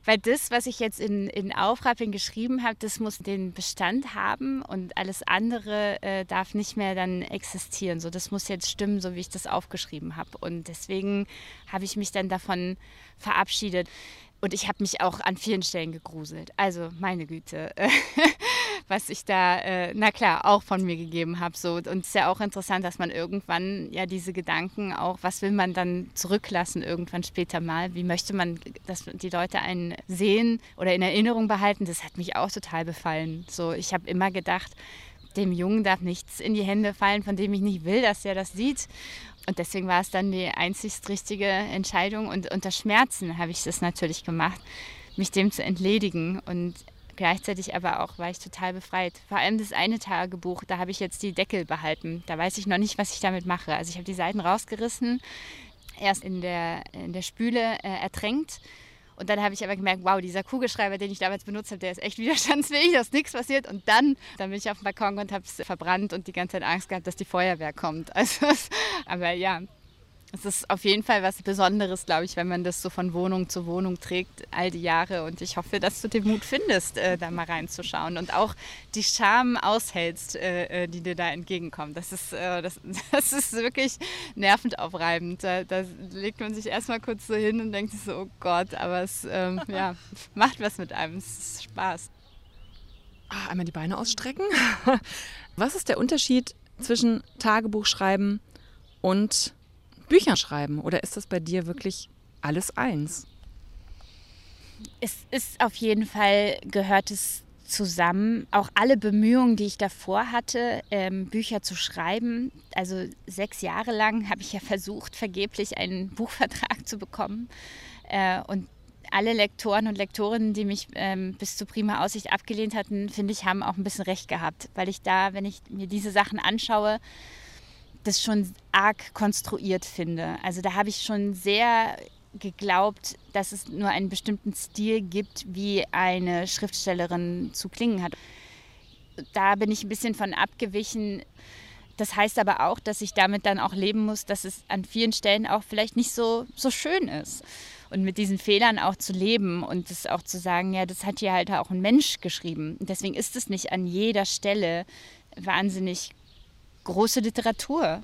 Weil das, was ich jetzt in, in Aufrapping geschrieben habe, das muss den Bestand haben und alles andere äh, darf nicht mehr dann existieren. So, das muss jetzt stimmen, so wie ich das aufgeschrieben habe. Und deswegen habe ich mich dann davon verabschiedet. Und ich habe mich auch an vielen Stellen gegruselt. Also meine Güte, was ich da, äh, na klar, auch von mir gegeben habe. So. Und es ist ja auch interessant, dass man irgendwann ja diese Gedanken auch, was will man dann zurücklassen irgendwann später mal? Wie möchte man, dass die Leute einen sehen oder in Erinnerung behalten? Das hat mich auch total befallen. So, ich habe immer gedacht, dem Jungen darf nichts in die Hände fallen, von dem ich nicht will, dass er das sieht. Und deswegen war es dann die einzigst richtige Entscheidung. Und unter Schmerzen habe ich das natürlich gemacht, mich dem zu entledigen. Und gleichzeitig aber auch war ich total befreit. Vor allem das eine Tagebuch, da habe ich jetzt die Deckel behalten. Da weiß ich noch nicht, was ich damit mache. Also ich habe die Seiten rausgerissen, erst in der, in der Spüle äh, ertränkt und dann habe ich aber gemerkt, wow, dieser Kugelschreiber, den ich damals benutzt habe, der ist echt widerstandsfähig, da ist nichts passiert. Und dann, dann bin ich auf dem Balkon und habe es verbrannt und die ganze Zeit Angst gehabt, dass die Feuerwehr kommt. Also, aber ja, es ist auf jeden Fall was Besonderes, glaube ich, wenn man das so von Wohnung zu Wohnung trägt, all die Jahre. Und ich hoffe, dass du den Mut findest, äh, da mal reinzuschauen und auch die Scham aushältst, äh, äh die dir da entgegenkommt. Das ist, äh, das, das ist wirklich nervend aufreibend. Da, da, legt man sich erstmal kurz so hin und denkt sich so, oh Gott, aber es ähm, ja, macht was mit einem. Es ist Spaß. Ah, einmal die Beine ausstrecken. Was ist der Unterschied zwischen Tagebuch schreiben und Bücher schreiben? Oder ist das bei dir wirklich alles eins? Es ist auf jeden Fall, gehört es zusammen. Auch alle Bemühungen, die ich davor hatte, ähm, Bücher zu schreiben. Also sechs Jahre lang habe ich ja versucht, vergeblich einen Buchvertrag zu bekommen. Äh, und alle Lektoren und Lektorinnen, die mich ähm, bis zu prima Aussicht abgelehnt hatten, finde ich, haben auch ein bisschen recht gehabt, weil ich da, wenn ich mir diese Sachen anschaue, das schon arg konstruiert finde. Also da habe ich schon sehr geglaubt, dass es nur einen bestimmten Stil gibt, wie eine Schriftstellerin zu klingen hat. Da bin ich ein bisschen von abgewichen. Das heißt aber auch, dass ich damit dann auch leben muss, dass es an vielen Stellen auch vielleicht nicht so, so schön ist. Und mit diesen Fehlern auch zu leben und das auch zu sagen, ja, das hat hier halt auch ein Mensch geschrieben. Deswegen ist es nicht an jeder Stelle wahnsinnig große Literatur,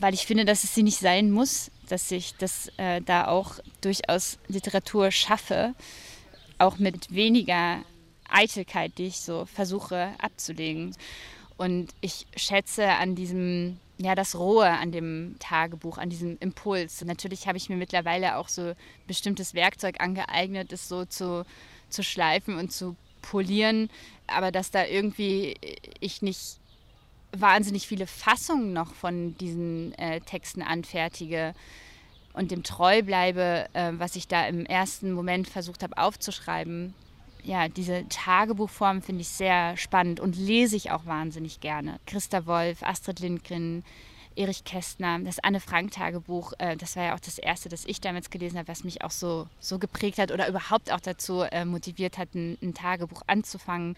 weil ich finde, dass es sie nicht sein muss, dass ich das äh, da auch durchaus Literatur schaffe, auch mit weniger Eitelkeit, die ich so versuche abzulegen. Und ich schätze an diesem, ja, das Rohe an dem Tagebuch, an diesem Impuls. natürlich habe ich mir mittlerweile auch so bestimmtes Werkzeug angeeignet, es so zu, zu schleifen und zu polieren, aber dass da irgendwie ich nicht wahnsinnig viele Fassungen noch von diesen äh, Texten anfertige und dem treu bleibe, äh, was ich da im ersten Moment versucht habe aufzuschreiben. Ja, diese Tagebuchform finde ich sehr spannend und lese ich auch wahnsinnig gerne. Christa Wolf, Astrid Lindgren, Erich Kästner, das Anne-Frank-Tagebuch, äh, das war ja auch das erste, das ich damals gelesen habe, was mich auch so, so geprägt hat oder überhaupt auch dazu äh, motiviert hat, ein, ein Tagebuch anzufangen.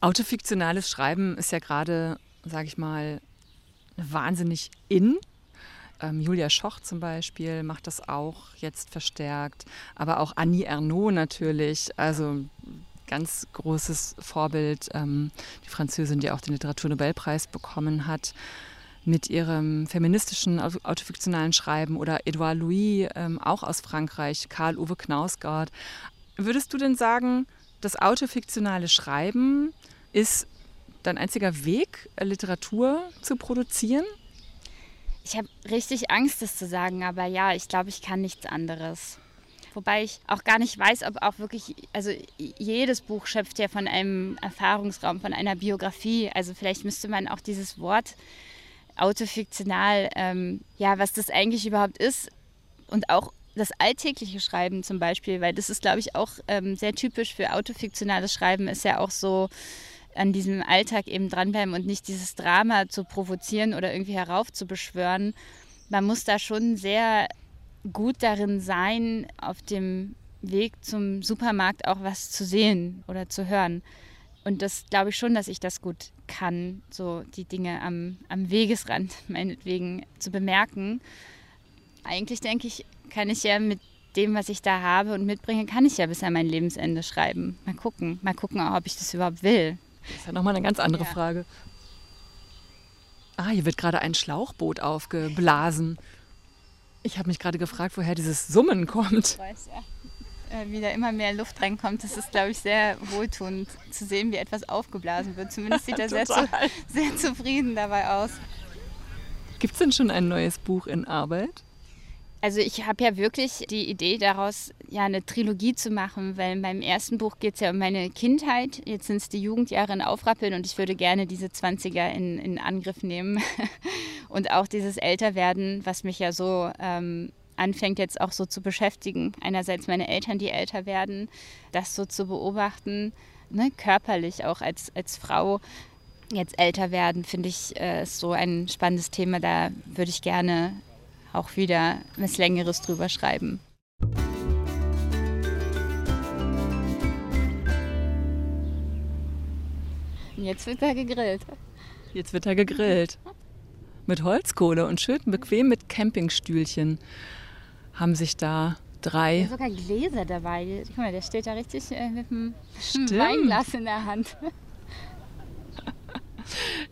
Autofiktionales Schreiben ist ja gerade, sage ich mal, wahnsinnig in. Ähm, Julia Schoch zum Beispiel macht das auch jetzt verstärkt, aber auch Annie Ernaux natürlich. Also ganz großes Vorbild, ähm, die Französin, die auch den Literaturnobelpreis bekommen hat mit ihrem feministischen autofiktionalen Schreiben oder Edouard Louis, ähm, auch aus Frankreich, Karl-Uwe Knausgard. Würdest du denn sagen, das autofiktionale Schreiben ist dein einziger Weg, Literatur zu produzieren? Ich habe richtig Angst, das zu sagen, aber ja, ich glaube, ich kann nichts anderes. Wobei ich auch gar nicht weiß, ob auch wirklich, also jedes Buch schöpft ja von einem Erfahrungsraum, von einer Biografie. Also vielleicht müsste man auch dieses Wort autofiktional, ähm, ja, was das eigentlich überhaupt ist und auch das alltägliche Schreiben zum Beispiel, weil das ist, glaube ich, auch ähm, sehr typisch für autofiktionales Schreiben, ist ja auch so an diesem Alltag eben dranbleiben und nicht dieses Drama zu provozieren oder irgendwie heraufzubeschwören. Man muss da schon sehr gut darin sein, auf dem Weg zum Supermarkt auch was zu sehen oder zu hören. Und das glaube ich schon, dass ich das gut kann, so die Dinge am, am Wegesrand meinetwegen zu bemerken. Eigentlich denke ich, kann ich ja mit dem, was ich da habe und mitbringe, kann ich ja bis an mein Lebensende schreiben. Mal gucken, mal gucken, ob ich das überhaupt will. Das ist ja nochmal eine ganz andere ja. Frage. Ah, hier wird gerade ein Schlauchboot aufgeblasen. Ich habe mich gerade gefragt, woher dieses Summen kommt. Ich weiß ja. Äh, wieder immer mehr Luft reinkommt. Das ist, glaube ich, sehr wohltuend zu sehen, wie etwas aufgeblasen wird. Zumindest sieht er sehr, zu, sehr zufrieden dabei aus. Gibt es denn schon ein neues Buch in Arbeit? Also ich habe ja wirklich die Idee daraus, ja eine Trilogie zu machen, weil in meinem ersten Buch geht es ja um meine Kindheit. Jetzt sind es die Jugendjahre in Aufrappeln und ich würde gerne diese 20er in, in Angriff nehmen. und auch dieses Älterwerden, was mich ja so ähm, anfängt jetzt auch so zu beschäftigen. Einerseits meine Eltern, die älter werden, das so zu beobachten, ne, körperlich auch als, als Frau. Jetzt älter werden, finde ich, äh, so ein spannendes Thema. Da würde ich gerne auch wieder was Längeres drüber schreiben. Jetzt wird er gegrillt. Jetzt wird er gegrillt. Mit Holzkohle und schön bequem mit Campingstühlchen haben sich da drei. sogar Gläser dabei. Guck mal, der steht da richtig äh, mit einem Weinglas in der Hand.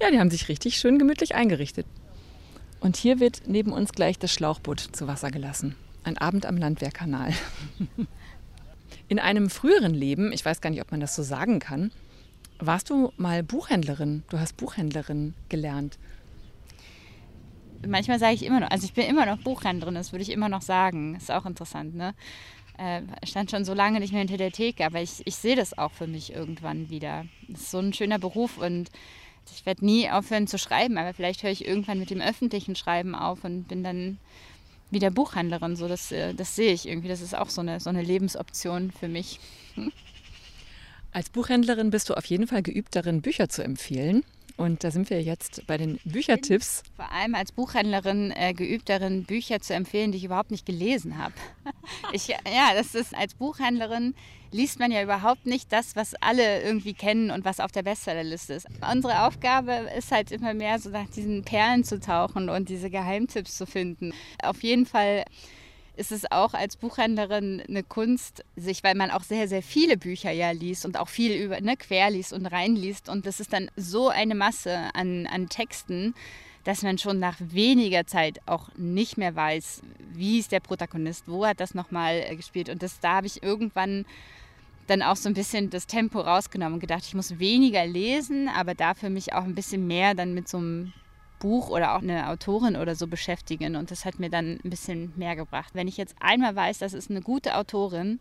ja, die haben sich richtig schön gemütlich eingerichtet. Und hier wird neben uns gleich das Schlauchboot zu Wasser gelassen. Ein Abend am Landwehrkanal. In einem früheren Leben, ich weiß gar nicht, ob man das so sagen kann, warst du mal Buchhändlerin. Du hast Buchhändlerin gelernt manchmal sage ich immer noch, also ich bin immer noch Buchhändlerin, das würde ich immer noch sagen. Ist auch interessant, ne? Äh, stand schon so lange nicht mehr hinter der Theke, aber ich, ich sehe das auch für mich irgendwann wieder. Das ist so ein schöner Beruf und ich werde nie aufhören zu schreiben, aber vielleicht höre ich irgendwann mit dem öffentlichen Schreiben auf und bin dann wieder Buchhändlerin. So, das, äh, das sehe ich irgendwie. Das ist auch so eine, so eine Lebensoption für mich. Als Buchhändlerin bist du auf jeden Fall geübt darin, Bücher zu empfehlen. Und da sind wir jetzt bei den Büchertipps. Vor allem als Buchhändlerin äh, geübt darin, Bücher zu empfehlen, die ich überhaupt nicht gelesen habe. Ich, ja, das ist als Buchhändlerin liest man ja überhaupt nicht das, was alle irgendwie kennen und was auf der Bestsellerliste ist. Unsere Aufgabe ist halt immer mehr so nach diesen Perlen zu tauchen und diese Geheimtipps zu finden. Auf jeden Fall ist es auch als Buchhändlerin eine Kunst, sich, weil man auch sehr, sehr viele Bücher ja liest und auch viel über, ne, quer liest und reinliest. Und das ist dann so eine Masse an, an Texten, dass man schon nach weniger Zeit auch nicht mehr weiß, wie ist der Protagonist, wo hat das nochmal äh, gespielt. Und das, da habe ich irgendwann dann auch so ein bisschen das Tempo rausgenommen und gedacht, ich muss weniger lesen, aber dafür mich auch ein bisschen mehr dann mit so einem Buch oder auch eine Autorin oder so beschäftigen. Und das hat mir dann ein bisschen mehr gebracht. Wenn ich jetzt einmal weiß, das ist eine gute Autorin,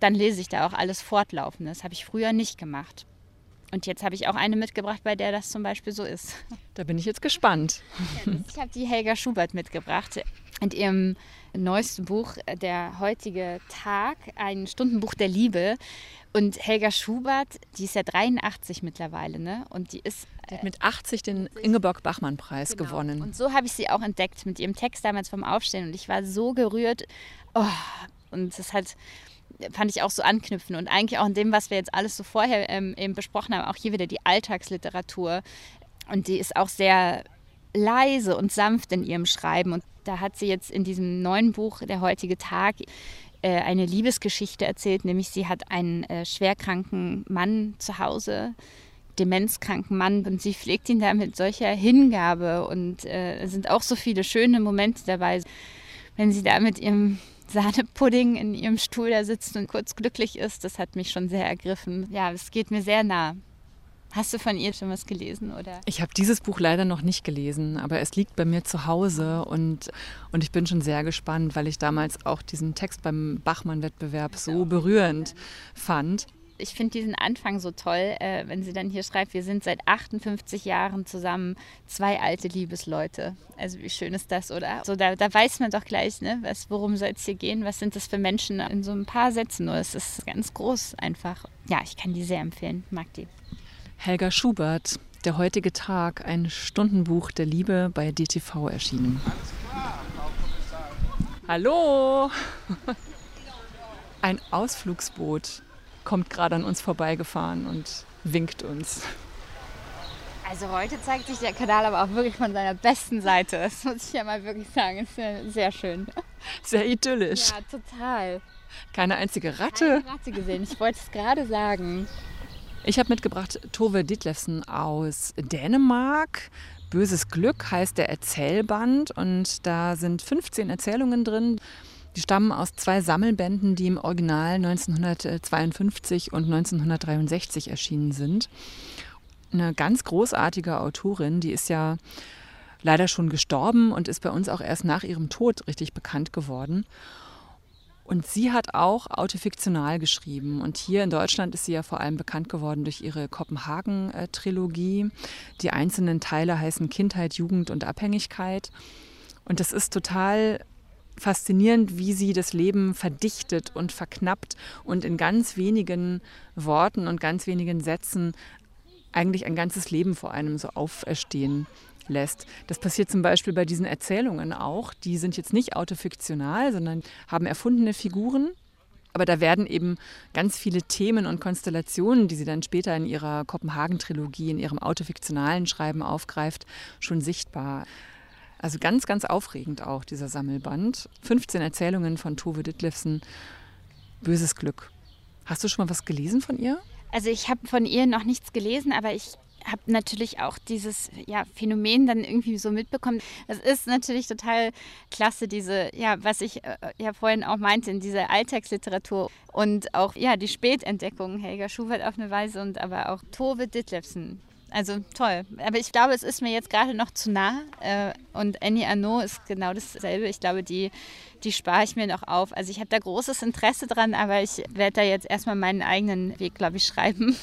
dann lese ich da auch alles fortlaufend. Das habe ich früher nicht gemacht. Und jetzt habe ich auch eine mitgebracht, bei der das zum Beispiel so ist. Da bin ich jetzt gespannt. Ich habe die Helga Schubert mitgebracht. In ihrem neuesten Buch, Der heutige Tag, ein Stundenbuch der Liebe. Und Helga Schubert, die ist ja 83 mittlerweile, ne? Und die ist. Die hat mit 80 den Ingeborg-Bachmann-Preis genau. gewonnen. Und so habe ich sie auch entdeckt mit ihrem Text damals vom Aufstehen. Und ich war so gerührt. Oh, und das hat fand ich auch so anknüpfen und eigentlich auch in dem, was wir jetzt alles so vorher ähm, eben besprochen haben, auch hier wieder die Alltagsliteratur und die ist auch sehr leise und sanft in ihrem Schreiben und da hat sie jetzt in diesem neuen Buch Der heutige Tag äh, eine Liebesgeschichte erzählt, nämlich sie hat einen äh, schwerkranken Mann zu Hause, demenzkranken Mann und sie pflegt ihn da mit solcher Hingabe und äh, es sind auch so viele schöne Momente dabei, wenn sie da mit ihrem Sahnepudding in ihrem Stuhl da sitzt und kurz glücklich ist, das hat mich schon sehr ergriffen. Ja, es geht mir sehr nah. Hast du von ihr schon was gelesen? Oder? Ich habe dieses Buch leider noch nicht gelesen, aber es liegt bei mir zu Hause und, und ich bin schon sehr gespannt, weil ich damals auch diesen Text beim Bachmann-Wettbewerb so berührend fand ich finde diesen Anfang so toll, äh, wenn sie dann hier schreibt, wir sind seit 58 Jahren zusammen, zwei alte Liebesleute. Also wie schön ist das, oder? So, da, da weiß man doch gleich, ne, was, worum soll es hier gehen, was sind das für Menschen in so ein paar Sätzen nur. Es ist ganz groß einfach. Ja, ich kann die sehr empfehlen, mag die. Helga Schubert, der heutige Tag, ein Stundenbuch der Liebe bei DTV erschienen. Hallo! Ein Ausflugsboot kommt gerade an uns vorbeigefahren und winkt uns. Also heute zeigt sich der Kanal aber auch wirklich von seiner besten Seite. Das muss ich ja mal wirklich sagen. Ist sehr schön. Sehr idyllisch. Ja, total. Keine einzige Ratte. Keine Ratte gesehen. Ich wollte es gerade sagen. Ich habe mitgebracht Tove Ditlevsen aus Dänemark. Böses Glück heißt der Erzählband und da sind 15 Erzählungen drin. Die stammen aus zwei Sammelbänden, die im Original 1952 und 1963 erschienen sind. Eine ganz großartige Autorin, die ist ja leider schon gestorben und ist bei uns auch erst nach ihrem Tod richtig bekannt geworden. Und sie hat auch autofiktional geschrieben. Und hier in Deutschland ist sie ja vor allem bekannt geworden durch ihre Kopenhagen-Trilogie. Die einzelnen Teile heißen Kindheit, Jugend und Abhängigkeit. Und das ist total faszinierend, wie sie das Leben verdichtet und verknappt und in ganz wenigen Worten und ganz wenigen Sätzen eigentlich ein ganzes Leben vor einem so auferstehen lässt. Das passiert zum Beispiel bei diesen Erzählungen auch. Die sind jetzt nicht autofiktional, sondern haben erfundene Figuren. Aber da werden eben ganz viele Themen und Konstellationen, die sie dann später in ihrer Kopenhagen-Trilogie, in ihrem autofiktionalen Schreiben aufgreift, schon sichtbar. Also ganz, ganz aufregend auch dieser Sammelband. 15 Erzählungen von Tove Ditlevsen. Böses Glück. Hast du schon mal was gelesen von ihr? Also ich habe von ihr noch nichts gelesen, aber ich habe natürlich auch dieses ja, Phänomen dann irgendwie so mitbekommen. Es ist natürlich total klasse, diese, ja, was ich äh, ja vorhin auch meinte, in dieser Alltagsliteratur und auch ja, die Spätentdeckung Helga Schubert auf eine Weise und aber auch Tove Ditlevsen also toll. Aber ich glaube, es ist mir jetzt gerade noch zu nah. Äh, und Annie Arnaud ist genau dasselbe. Ich glaube, die, die spare ich mir noch auf. Also ich habe da großes Interesse dran, aber ich werde da jetzt erstmal meinen eigenen Weg, glaube ich, schreiben.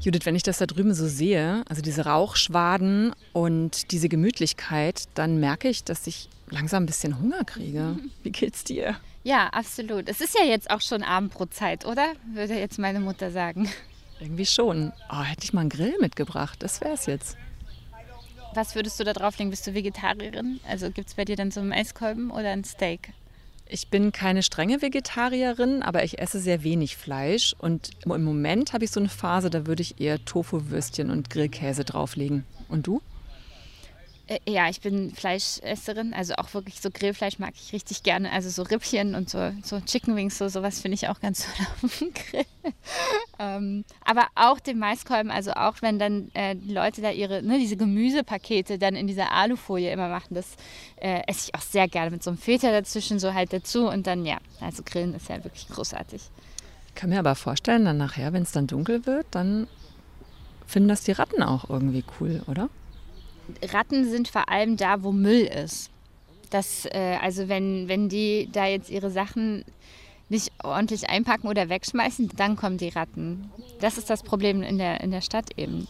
Judith, wenn ich das da drüben so sehe, also diese Rauchschwaden und diese Gemütlichkeit, dann merke ich, dass ich langsam ein bisschen Hunger kriege. Wie geht's dir? Ja, absolut. Es ist ja jetzt auch schon Abendbrotzeit, oder? Würde jetzt meine Mutter sagen. Irgendwie schon. Oh, hätte ich mal einen Grill mitgebracht, das wäre es jetzt. Was würdest du da drauflegen? Bist du Vegetarierin? Also gibt es bei dir dann so einen Eiskolben oder ein Steak? Ich bin keine strenge Vegetarierin, aber ich esse sehr wenig Fleisch. Und im Moment habe ich so eine Phase, da würde ich eher Tofu-Würstchen und Grillkäse drauflegen. Und du? Äh, ja, ich bin Fleischesserin, also auch wirklich so Grillfleisch mag ich richtig gerne. Also so Rippchen und so, so Chicken Wings, so sowas finde ich auch ganz toll auf dem Grill. ähm, aber auch den Maiskolben, also auch wenn dann äh, Leute da ihre, ne, diese Gemüsepakete dann in dieser Alufolie immer machen, das äh, esse ich auch sehr gerne mit so einem Filter dazwischen so halt dazu und dann ja, also Grillen ist ja wirklich großartig. Ich kann mir aber vorstellen, dann nachher, wenn es dann dunkel wird, dann finden das die Ratten auch irgendwie cool, oder? Ratten sind vor allem da, wo Müll ist. dass, äh, also wenn, wenn die da jetzt ihre Sachen nicht ordentlich einpacken oder wegschmeißen, dann kommen die Ratten. Das ist das Problem in der, in der Stadt eben,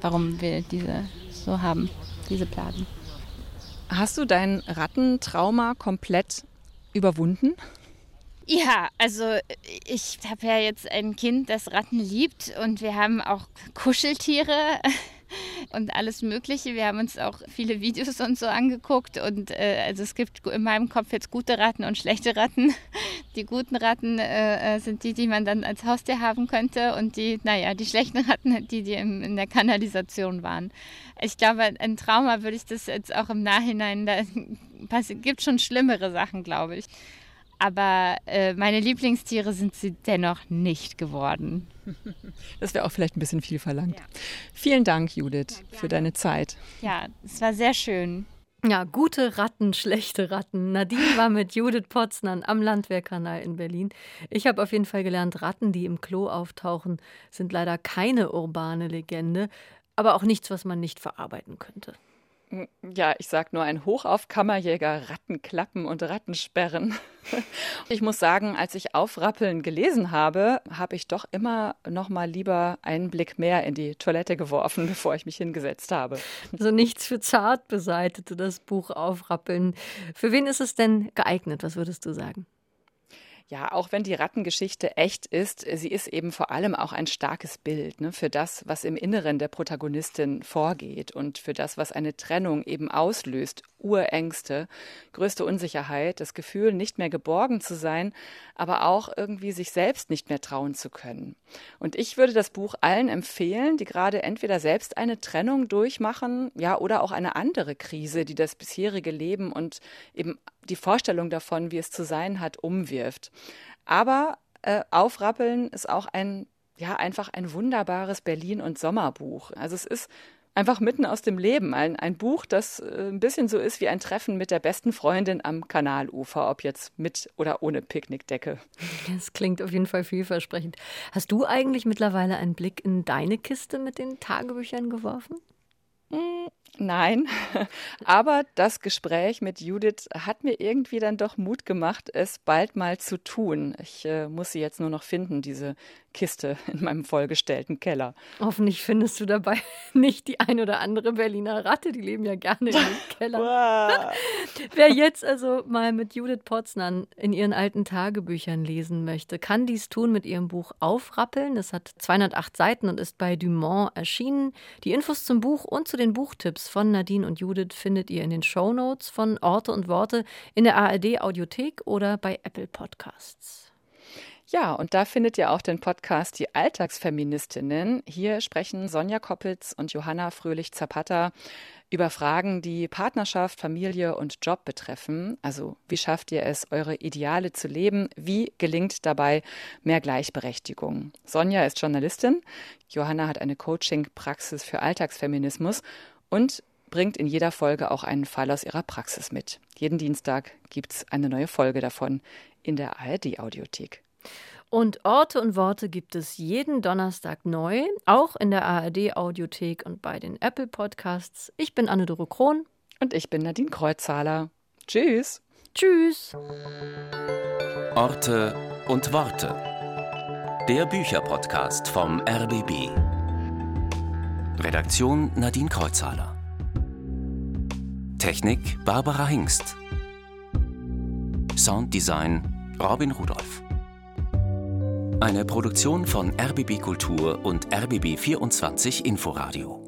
warum wir diese so haben, diese Plagen. Hast du dein Rattentrauma komplett überwunden? Ja, also ich habe ja jetzt ein Kind, das Ratten liebt und wir haben auch Kuscheltiere und alles Mögliche. Wir haben uns auch viele Videos und so angeguckt und äh, also es gibt in meinem Kopf jetzt gute Ratten und schlechte Ratten. Die guten Ratten äh, äh, sind die, die man dann als Haustier haben könnte und die, naja, die schlechten Ratten, die, die im, in der Kanalisation waren. Ich glaube, ein Trauma würde ich das jetzt auch im Nachhinein, da gibt schon schlimmere Sachen, glaube ich. Aber äh, meine Lieblingstiere sind sie dennoch nicht geworden. Das wäre auch vielleicht ein bisschen viel verlangt. Ja. Vielen Dank, Judith, ja, für deine Zeit. Ja, es war sehr schön. Ja, gute Ratten, schlechte Ratten. Nadine war mit Judith Potznan am Landwehrkanal in Berlin. Ich habe auf jeden Fall gelernt, Ratten, die im Klo auftauchen, sind leider keine urbane Legende, aber auch nichts, was man nicht verarbeiten könnte. Ja, ich sag nur ein Hoch auf Kammerjäger, Rattenklappen und Rattensperren. Ich muss sagen, als ich Aufrappeln gelesen habe, habe ich doch immer noch mal lieber einen Blick mehr in die Toilette geworfen, bevor ich mich hingesetzt habe. Also nichts für zart beseitete das Buch Aufrappeln. Für wen ist es denn geeignet? Was würdest du sagen? Ja, auch wenn die Rattengeschichte echt ist, sie ist eben vor allem auch ein starkes Bild ne, für das, was im Inneren der Protagonistin vorgeht und für das, was eine Trennung eben auslöst. Urängste, größte Unsicherheit, das Gefühl, nicht mehr geborgen zu sein, aber auch irgendwie sich selbst nicht mehr trauen zu können. Und ich würde das Buch allen empfehlen, die gerade entweder selbst eine Trennung durchmachen, ja, oder auch eine andere Krise, die das bisherige Leben und eben die Vorstellung davon, wie es zu sein hat, umwirft. Aber äh, Aufrappeln ist auch ein, ja, einfach ein wunderbares Berlin- und Sommerbuch. Also es ist einfach mitten aus dem Leben. Ein, ein Buch, das äh, ein bisschen so ist wie ein Treffen mit der besten Freundin am Kanalufer, ob jetzt mit oder ohne Picknickdecke. Das klingt auf jeden Fall vielversprechend. Hast du eigentlich mittlerweile einen Blick in deine Kiste mit den Tagebüchern geworfen? Nein, aber das Gespräch mit Judith hat mir irgendwie dann doch Mut gemacht, es bald mal zu tun. Ich äh, muss sie jetzt nur noch finden, diese Kiste in meinem vollgestellten Keller. Hoffentlich findest du dabei nicht die ein oder andere Berliner Ratte, die leben ja gerne in den Keller. Wer jetzt also mal mit Judith Potznan in ihren alten Tagebüchern lesen möchte, kann dies tun mit ihrem Buch Aufrappeln. Es hat 208 Seiten und ist bei Dumont erschienen. Die Infos zum Buch und zu den Buchtipps von Nadine und Judith findet ihr in den Shownotes von Orte und Worte in der ARD Audiothek oder bei Apple Podcasts. Ja, und da findet ihr auch den Podcast Die Alltagsfeministinnen. Hier sprechen Sonja Koppitz und Johanna Fröhlich-Zapata über Fragen, die Partnerschaft, Familie und Job betreffen. Also wie schafft ihr es, eure Ideale zu leben? Wie gelingt dabei mehr Gleichberechtigung? Sonja ist Journalistin, Johanna hat eine Coaching-Praxis für Alltagsfeminismus und bringt in jeder Folge auch einen Fall aus ihrer Praxis mit. Jeden Dienstag gibt es eine neue Folge davon in der ARD-Audiothek. Und Orte und Worte gibt es jeden Donnerstag neu, auch in der ARD Audiothek und bei den Apple Podcasts. Ich bin Anne-Dore Krohn. Und ich bin Nadine Kreuzzahler. Tschüss. Tschüss. Orte und Worte. Der Bücherpodcast vom RBB. Redaktion Nadine Kreuzzahler. Technik Barbara Hingst. Sounddesign Robin Rudolph. Eine Produktion von RBB Kultur und RBB 24 Inforadio.